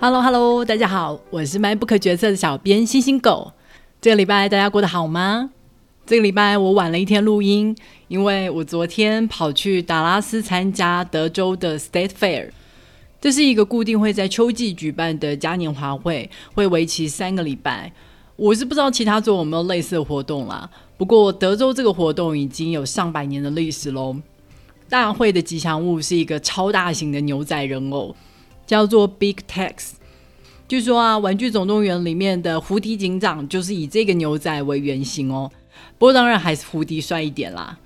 Hello Hello，大家好，我是卖不可决策的小编星星狗。这个礼拜大家过得好吗？这个礼拜我晚了一天录音，因为我昨天跑去达拉斯参加德州的 State Fair，这是一个固定会在秋季举办的嘉年华会，会为期三个礼拜。我是不知道其他州有没有类似的活动啦，不过德州这个活动已经有上百年的历史喽。大会的吉祥物是一个超大型的牛仔人偶。叫做 Big Tex，据说啊，《玩具总动员》里面的胡迪警长就是以这个牛仔为原型哦。不过当然还是胡迪帅一点啦。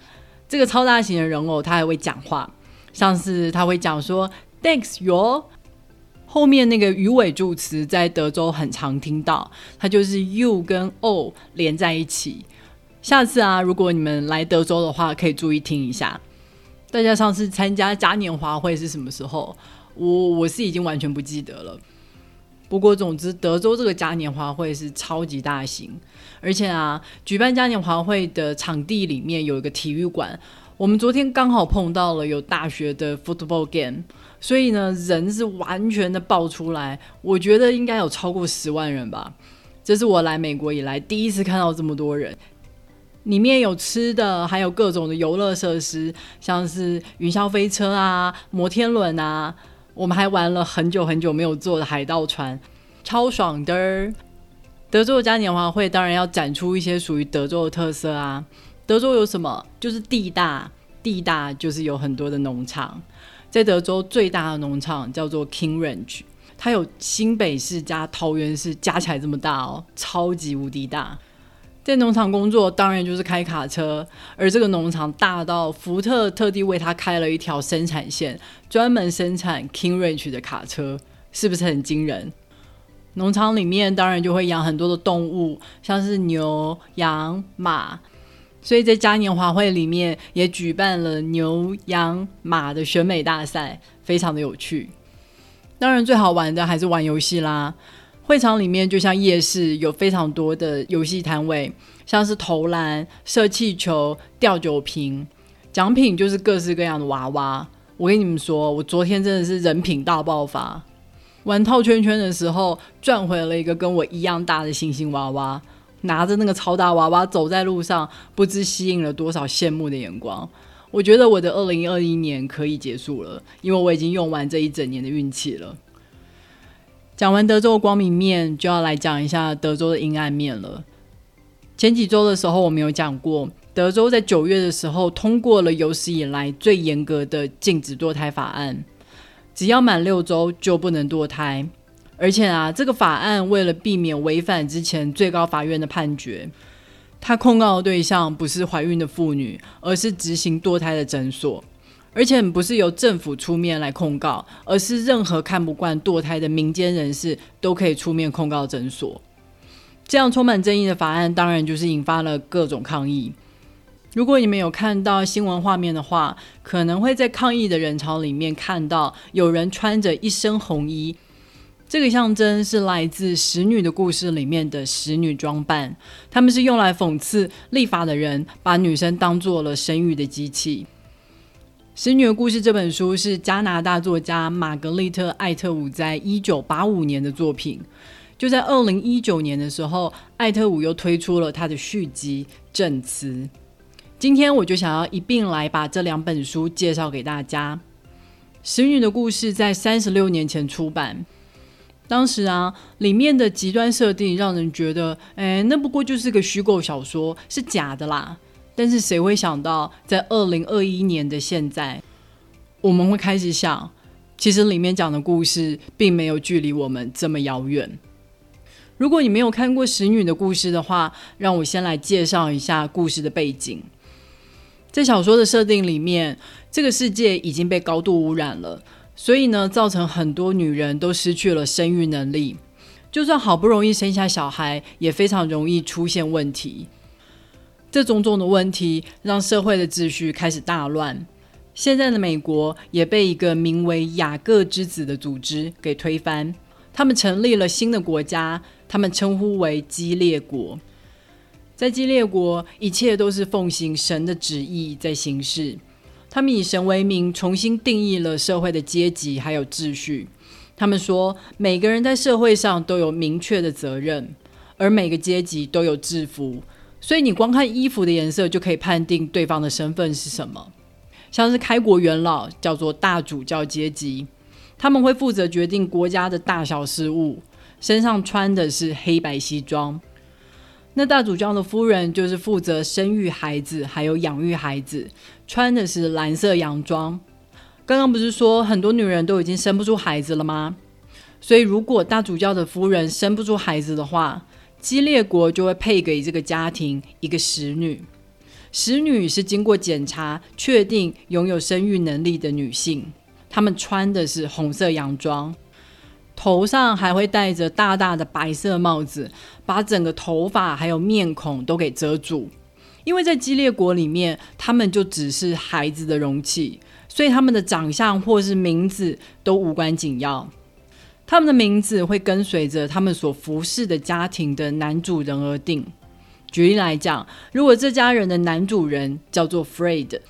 这个超大型的人偶，他还会讲话，像是他会讲说 Thanks you。后面那个鱼尾助词在德州很常听到，它就是 you 跟 o 连在一起。下次啊，如果你们来德州的话，可以注意听一下。大家上次参加嘉年华会是什么时候？我我是已经完全不记得了。不过，总之，德州这个嘉年华会是超级大型，而且啊，举办嘉年华会的场地里面有一个体育馆。我们昨天刚好碰到了有大学的 football game，所以呢，人是完全的爆出来。我觉得应该有超过十万人吧。这是我来美国以来第一次看到这么多人。里面有吃的，还有各种的游乐设施，像是云霄飞车啊、摩天轮啊。我们还玩了很久很久没有坐的海盗船，超爽的。德州的嘉年华会当然要展出一些属于德州的特色啊。德州有什么？就是地大，地大就是有很多的农场。在德州最大的农场叫做 King Ranch，它有新北市加桃园市加起来这么大哦，超级无敌大。在农场工作，当然就是开卡车，而这个农场大到福特特地为他开了一条生产线，专门生产 King Ranch 的卡车，是不是很惊人？农场里面当然就会养很多的动物，像是牛、羊、马，所以在嘉年华会里面也举办了牛、羊、马的选美大赛，非常的有趣。当然最好玩的还是玩游戏啦。会场里面就像夜市，有非常多的游戏摊位，像是投篮、射气球、吊酒瓶，奖品就是各式各样的娃娃。我跟你们说，我昨天真的是人品大爆发，玩套圈圈的时候赚回了一个跟我一样大的星星娃娃，拿着那个超大娃娃走在路上，不知吸引了多少羡慕的眼光。我觉得我的二零二一年可以结束了，因为我已经用完这一整年的运气了。讲完德州的光明面，就要来讲一下德州的阴暗面了。前几周的时候，我们有讲过，德州在九月的时候通过了有史以来最严格的禁止堕胎法案，只要满六周就不能堕胎。而且啊，这个法案为了避免违反之前最高法院的判决，他控告的对象不是怀孕的妇女，而是执行堕胎的诊所。而且不是由政府出面来控告，而是任何看不惯堕胎的民间人士都可以出面控告诊所。这样充满争议的法案，当然就是引发了各种抗议。如果你们有看到新闻画面的话，可能会在抗议的人潮里面看到有人穿着一身红衣，这个象征是来自《使女的故事》里面的使女装扮，他们是用来讽刺立法的人把女生当做了生育的机器。《使女的故事》这本书是加拿大作家玛格丽特·艾特伍在一九八五年的作品。就在二零一九年的时候，艾特伍又推出了他的续集《证词》。今天我就想要一并来把这两本书介绍给大家。《使女的故事》在三十六年前出版，当时啊，里面的极端设定让人觉得，哎，那不过就是个虚构小说，是假的啦。但是谁会想到，在二零二一年的现在，我们会开始想，其实里面讲的故事并没有距离我们这么遥远。如果你没有看过《使女的故事》的话，让我先来介绍一下故事的背景。在小说的设定里面，这个世界已经被高度污染了，所以呢，造成很多女人都失去了生育能力，就算好不容易生下小孩，也非常容易出现问题。这种种的问题让社会的秩序开始大乱。现在的美国也被一个名为“雅各之子”的组织给推翻。他们成立了新的国家，他们称呼为基列国。在基列国，一切都是奉行神的旨意在行事。他们以神为名，重新定义了社会的阶级还有秩序。他们说，每个人在社会上都有明确的责任，而每个阶级都有制服，所以你光看衣服的颜色就可以判定对方的身份是什么。像是开国元老叫做大主教阶级，他们会负责决定国家的大小事务，身上穿的是黑白西装。那大主教的夫人就是负责生育孩子，还有养育孩子，穿的是蓝色洋装。刚刚不是说很多女人都已经生不出孩子了吗？所以如果大主教的夫人生不出孩子的话，基列国就会配给这个家庭一个使女。使女是经过检查确定拥有生育能力的女性，她们穿的是红色洋装。头上还会戴着大大的白色帽子，把整个头发还有面孔都给遮住。因为在激烈国里面，他们就只是孩子的容器，所以他们的长相或是名字都无关紧要。他们的名字会跟随着他们所服侍的家庭的男主人而定。举例来讲，如果这家人的男主人叫做 Fred，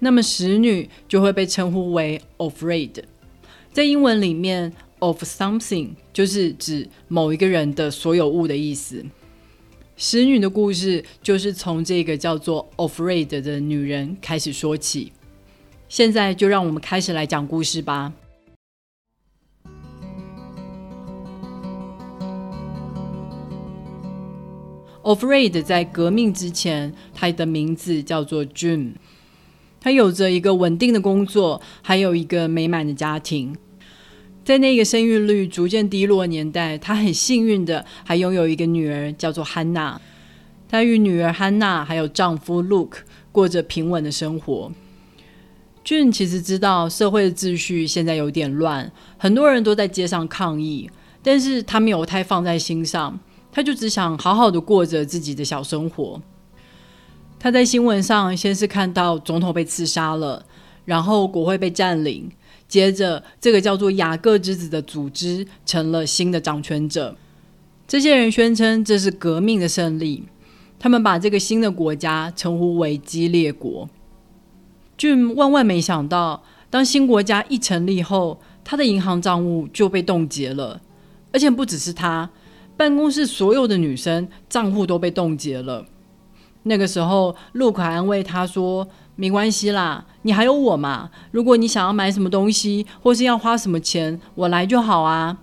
那么使女就会被称呼为 Ofred。在英文里面。Of something 就是指某一个人的所有物的意思。使女的故事就是从这个叫做 Afraid 的女人开始说起。现在就让我们开始来讲故事吧。Afraid 在革命之前，他的名字叫做 June。他有着一个稳定的工作，还有一个美满的家庭。在那个生育率逐渐低落的年代，他很幸运的还拥有一个女儿，叫做汉娜。她与女儿 hanna 还有丈夫 Luke 过着平稳的生活。俊其实知道社会的秩序现在有点乱，很多人都在街上抗议，但是他没有太放在心上，他就只想好好的过着自己的小生活。他在新闻上先是看到总统被刺杀了，然后国会被占领。接着，这个叫做雅各之子的组织成了新的掌权者。这些人宣称这是革命的胜利，他们把这个新的国家称呼为基列国。俊万万没想到，当新国家一成立后，他的银行账务就被冻结了，而且不只是他，办公室所有的女生账户都被冻结了。那个时候，陆可安慰他说。没关系啦，你还有我嘛。如果你想要买什么东西，或是要花什么钱，我来就好啊。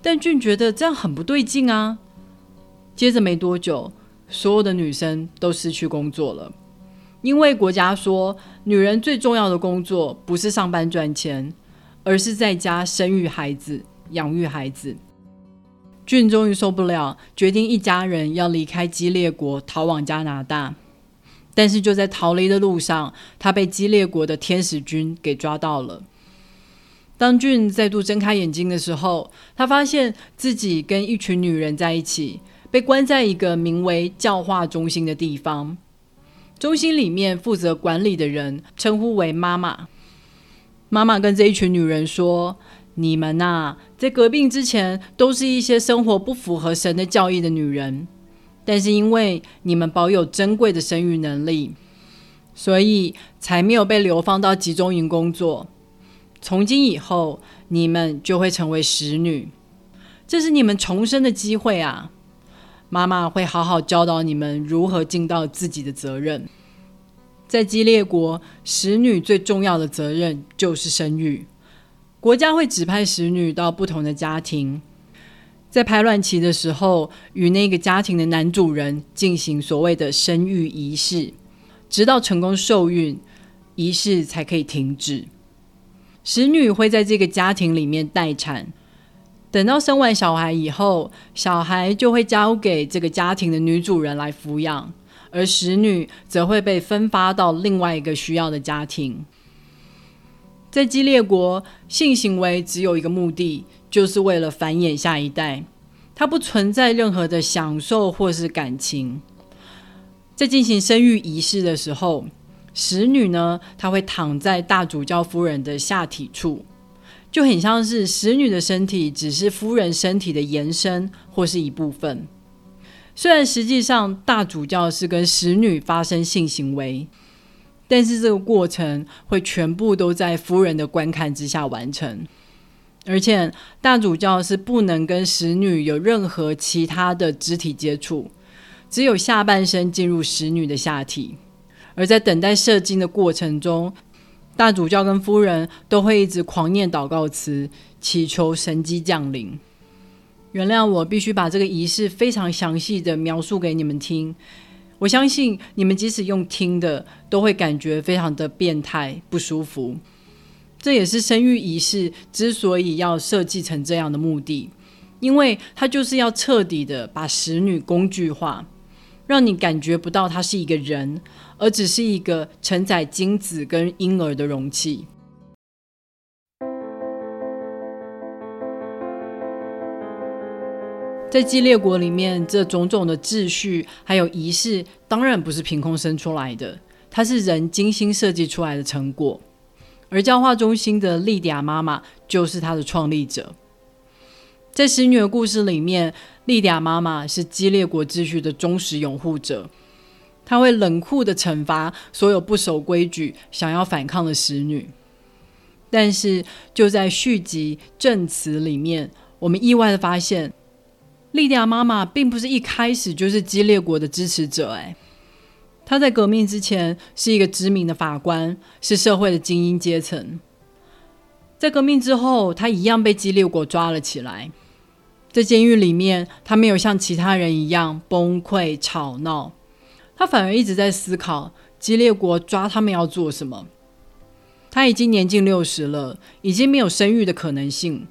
但俊觉得这样很不对劲啊。接着没多久，所有的女生都失去工作了，因为国家说，女人最重要的工作不是上班赚钱，而是在家生育孩子、养育孩子。俊终于受不了，决定一家人要离开激烈国，逃往加拿大。但是就在逃离的路上，他被激烈国的天使军给抓到了。当俊再度睁开眼睛的时候，他发现自己跟一群女人在一起，被关在一个名为教化中心的地方。中心里面负责管理的人称呼为妈妈。妈妈跟这一群女人说：“你们呐，在革命之前，都是一些生活不符合神的教义的女人。”但是因为你们保有珍贵的生育能力，所以才没有被流放到集中营工作。从今以后，你们就会成为使女，这是你们重生的机会啊！妈妈会好好教导你们如何尽到自己的责任。在激烈国，使女最重要的责任就是生育，国家会指派使女到不同的家庭。在排卵期的时候，与那个家庭的男主人进行所谓的生育仪式，直到成功受孕，仪式才可以停止。使女会在这个家庭里面待产，等到生完小孩以后，小孩就会交给这个家庭的女主人来抚养，而使女则会被分发到另外一个需要的家庭。在激烈国，性行为只有一个目的。就是为了繁衍下一代，它不存在任何的享受或是感情。在进行生育仪式的时候，使女呢，她会躺在大主教夫人的下体处，就很像是使女的身体只是夫人身体的延伸或是一部分。虽然实际上大主教是跟使女发生性行为，但是这个过程会全部都在夫人的观看之下完成。而且大主教是不能跟使女有任何其他的肢体接触，只有下半身进入使女的下体。而在等待射精的过程中，大主教跟夫人都会一直狂念祷告词，祈求神迹降临。原谅我必须把这个仪式非常详细的描述给你们听。我相信你们即使用听的，都会感觉非常的变态不舒服。这也是生育仪式之所以要设计成这样的目的，因为它就是要彻底的把使女工具化，让你感觉不到她是一个人，而只是一个承载精子跟婴儿的容器。在基列国里面，这种种的秩序还有仪式，当然不是凭空生出来的，它是人精心设计出来的成果。而教化中心的莉迪亚妈妈就是它的创立者。在使女的故事里面，莉迪亚妈妈是基列国秩序的忠实拥护者，她会冷酷的惩罚所有不守规矩、想要反抗的使女。但是就在续集证词里面，我们意外的发现。莉迪亚妈妈并不是一开始就是激烈国的支持者，哎，她在革命之前是一个知名的法官，是社会的精英阶层。在革命之后，她一样被激烈国抓了起来，在监狱里面，她没有像其他人一样崩溃吵闹，她反而一直在思考激烈国抓他们要做什么。她已经年近六十了，已经没有生育的可能性。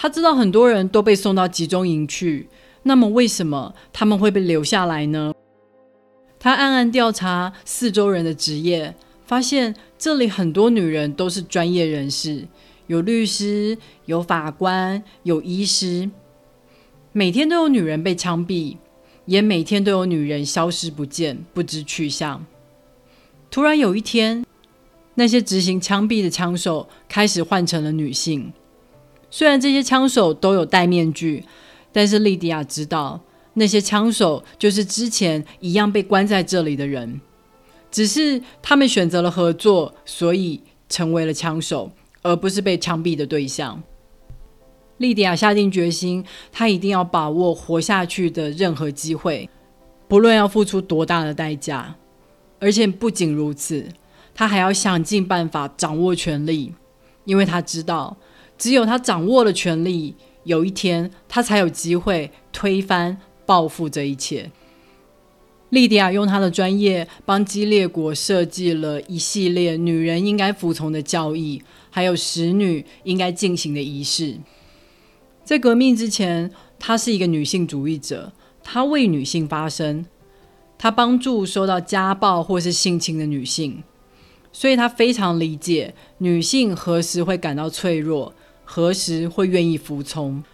他知道很多人都被送到集中营去，那么为什么他们会被留下来呢？他暗暗调查四周人的职业，发现这里很多女人都是专业人士，有律师、有法官、有医师，每天都有女人被枪毙，也每天都有女人消失不见，不知去向。突然有一天，那些执行枪毙的枪手开始换成了女性。虽然这些枪手都有戴面具，但是莉迪亚知道那些枪手就是之前一样被关在这里的人，只是他们选择了合作，所以成为了枪手，而不是被枪毙的对象。莉迪亚下定决心，她一定要把握活下去的任何机会，不论要付出多大的代价。而且不仅如此，她还要想尽办法掌握权力，因为她知道。只有他掌握了权力，有一天他才有机会推翻、报复这一切。莉迪亚用她的专业帮基列国设计了一系列女人应该服从的教义，还有使女应该进行的仪式。在革命之前，她是一个女性主义者，她为女性发声，她帮助受到家暴或是性侵的女性，所以她非常理解女性何时会感到脆弱。何时会愿意服从？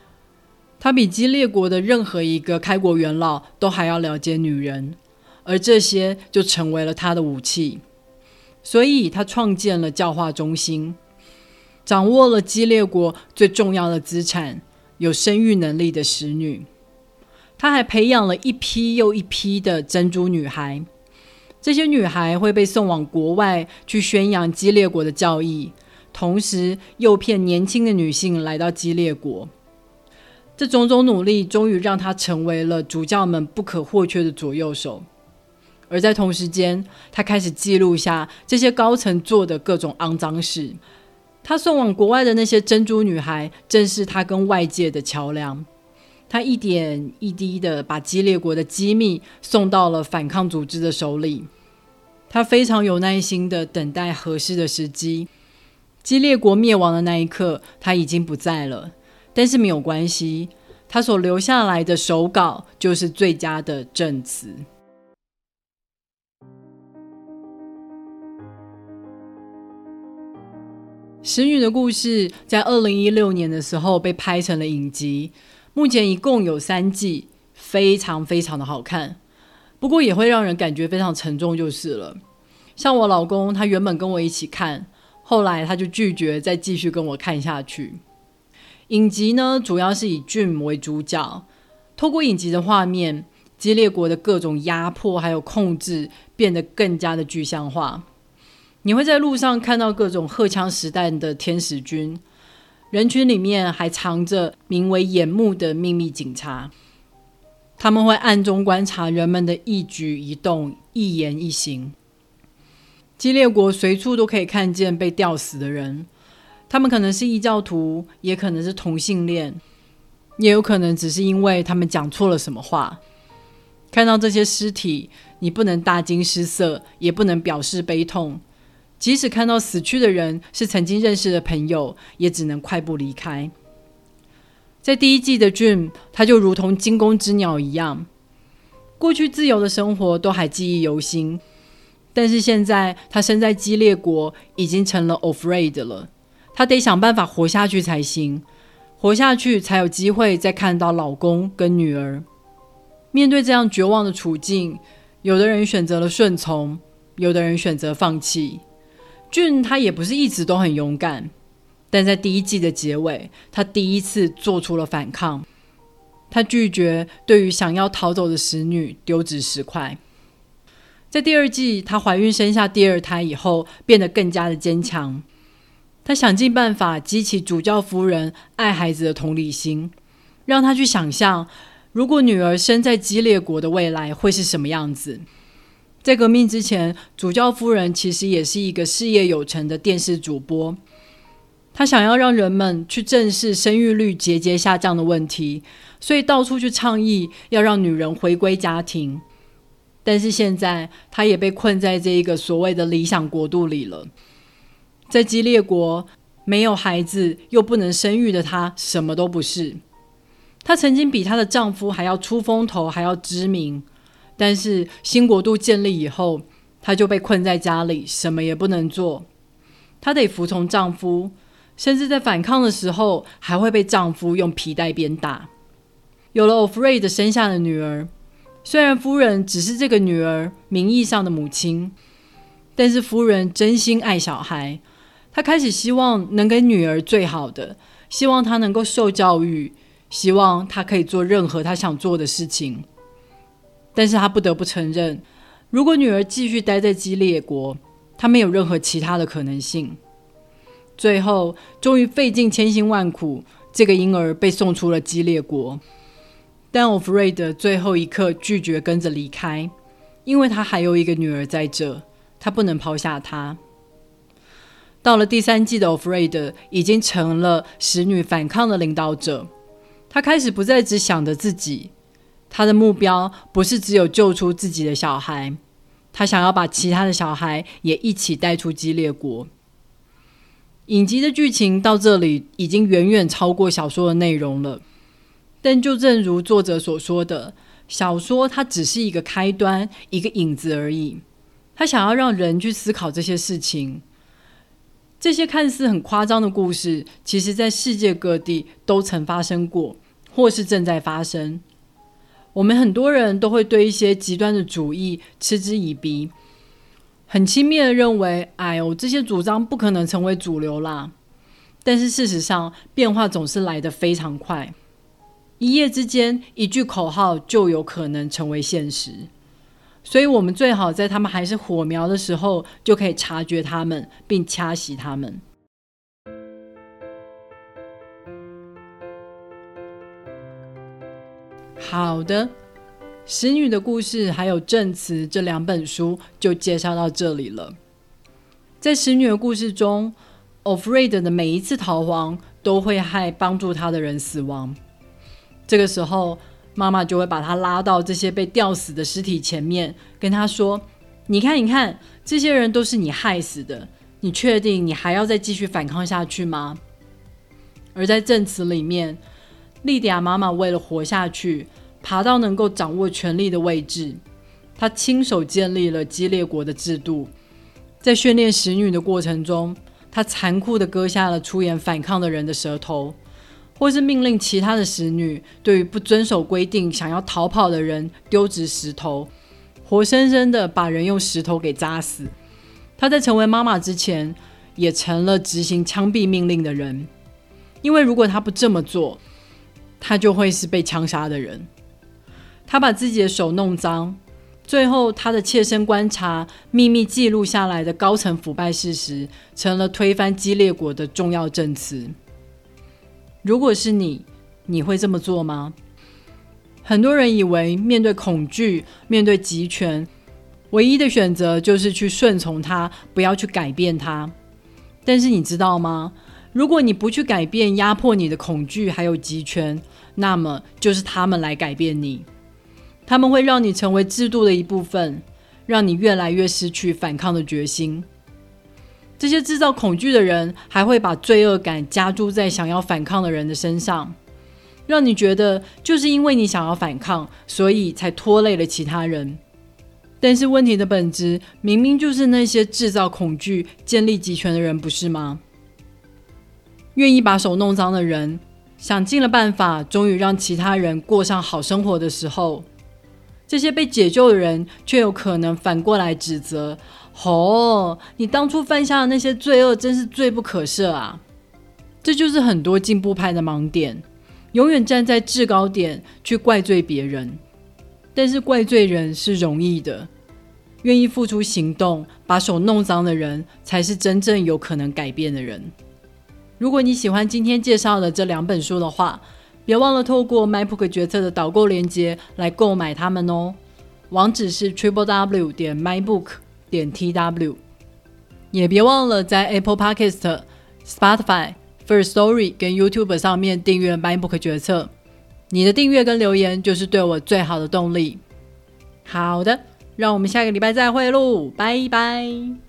他比基列国的任何一个开国元老都还要了解女人，而这些就成为了他的武器。所以，他创建了教化中心，掌握了基列国最重要的资产——有生育能力的使女。他还培养了一批又一批的珍珠女孩，这些女孩会被送往国外去宣扬基列国的教义。同时诱骗年轻的女性来到基列国，这种种努力终于让他成为了主教们不可或缺的左右手。而在同时间，他开始记录下这些高层做的各种肮脏事。他送往国外的那些珍珠女孩，正是他跟外界的桥梁。他一点一滴的把基列国的机密送到了反抗组织的手里。他非常有耐心的等待合适的时机。基列国灭亡的那一刻，他已经不在了。但是没有关系，他所留下来的手稿就是最佳的证词。使女的故事在二零一六年的时候被拍成了影集，目前一共有三季，非常非常的好看。不过也会让人感觉非常沉重，就是了。像我老公，他原本跟我一起看。后来他就拒绝再继续跟我看下去。影集呢，主要是以俊为主角，透过影集的画面，激烈国的各种压迫还有控制变得更加的具象化。你会在路上看到各种荷枪实弹的天使军，人群里面还藏着名为眼目的秘密警察，他们会暗中观察人们的一举一动、一言一行。基列国随处都可以看见被吊死的人，他们可能是异教徒，也可能是同性恋，也有可能只是因为他们讲错了什么话。看到这些尸体，你不能大惊失色，也不能表示悲痛。即使看到死去的人是曾经认识的朋友，也只能快步离开。在第一季的 Dream，他就如同惊弓之鸟一样，过去自由的生活都还记忆犹新。但是现在，他身在激烈国，已经成了 afraid 了。他得想办法活下去才行，活下去才有机会再看到老公跟女儿。面对这样绝望的处境，有的人选择了顺从，有的人选择放弃。俊他也不是一直都很勇敢，但在第一季的结尾，他第一次做出了反抗。他拒绝对于想要逃走的使女丢掷石块。在第二季，她怀孕生下第二胎以后，变得更加的坚强。她想尽办法激起主教夫人爱孩子的同理心，让她去想象，如果女儿生在激烈国的未来会是什么样子。在革命之前，主教夫人其实也是一个事业有成的电视主播。她想要让人们去正视生育率节节下降的问题，所以到处去倡议要让女人回归家庭。但是现在，他也被困在这一个所谓的理想国度里了。在激烈国，没有孩子又不能生育的她，什么都不是。她曾经比她的丈夫还要出风头，还要知名。但是新国度建立以后，她就被困在家里，什么也不能做。她得服从丈夫，甚至在反抗的时候，还会被丈夫用皮带鞭打。有了 Afraid 生下的女儿。虽然夫人只是这个女儿名义上的母亲，但是夫人真心爱小孩。她开始希望能给女儿最好的，希望她能够受教育，希望她可以做任何她想做的事情。但是她不得不承认，如果女儿继续待在激烈国，她没有任何其他的可能性。最后，终于费尽千辛万苦，这个婴儿被送出了激烈国。但 Ofred 最后一刻拒绝跟着离开，因为他还有一个女儿在这，他不能抛下她。到了第三季的 Ofred 已经成了使女反抗的领导者，他开始不再只想着自己，他的目标不是只有救出自己的小孩，他想要把其他的小孩也一起带出激烈国。影集的剧情到这里已经远远超过小说的内容了。但就正如作者所说的，小说它只是一个开端，一个影子而已。他想要让人去思考这些事情。这些看似很夸张的故事，其实在世界各地都曾发生过，或是正在发生。我们很多人都会对一些极端的主义嗤之以鼻，很轻蔑的认为：“哎呦，这些主张不可能成为主流啦。”但是事实上，变化总是来得非常快。一夜之间，一句口号就有可能成为现实，所以我们最好在他们还是火苗的时候，就可以察觉他们，并掐熄他们。好的，《使女的故事》还有《证词》这两本书就介绍到这里了。在《使女的故事》中，Ofred 的每一次逃亡都会害帮助他的人死亡。这个时候，妈妈就会把他拉到这些被吊死的尸体前面，跟他说：“你看，你看，这些人都是你害死的。你确定你还要再继续反抗下去吗？”而在证词里面，莉迪亚妈妈为了活下去，爬到能够掌握权力的位置，她亲手建立了激烈国的制度。在训练使女的过程中，她残酷的割下了出言反抗的人的舌头。或是命令其他的使女对于不遵守规定、想要逃跑的人丢掷石头，活生生的把人用石头给扎死。她在成为妈妈之前，也成了执行枪毙命令的人，因为如果她不这么做，她就会是被枪杀的人。她把自己的手弄脏，最后她的切身观察、秘密记录下来的高层腐败事实，成了推翻激烈国的重要证词。如果是你，你会这么做吗？很多人以为面对恐惧、面对集权，唯一的选择就是去顺从它，不要去改变它。但是你知道吗？如果你不去改变压迫你的恐惧还有集权，那么就是他们来改变你。他们会让你成为制度的一部分，让你越来越失去反抗的决心。这些制造恐惧的人，还会把罪恶感加注在想要反抗的人的身上，让你觉得就是因为你想要反抗，所以才拖累了其他人。但是问题的本质，明明就是那些制造恐惧、建立集权的人，不是吗？愿意把手弄脏的人，想尽了办法，终于让其他人过上好生活的时候。这些被解救的人，却有可能反过来指责：“哦，你当初犯下的那些罪恶，真是罪不可赦啊！”这就是很多进步派的盲点，永远站在制高点去怪罪别人。但是怪罪人是容易的，愿意付出行动、把手弄脏的人，才是真正有可能改变的人。如果你喜欢今天介绍的这两本书的话，别忘了透过 MyBook 决策的导购链接来购买它们哦，网址是 triple w 点 mybook 点 tw。也别忘了在 Apple Podcast、Spotify、First Story 跟 YouTube 上面订阅 MyBook 决策。你的订阅跟留言就是对我最好的动力。好的，让我们下个礼拜再会喽，拜拜。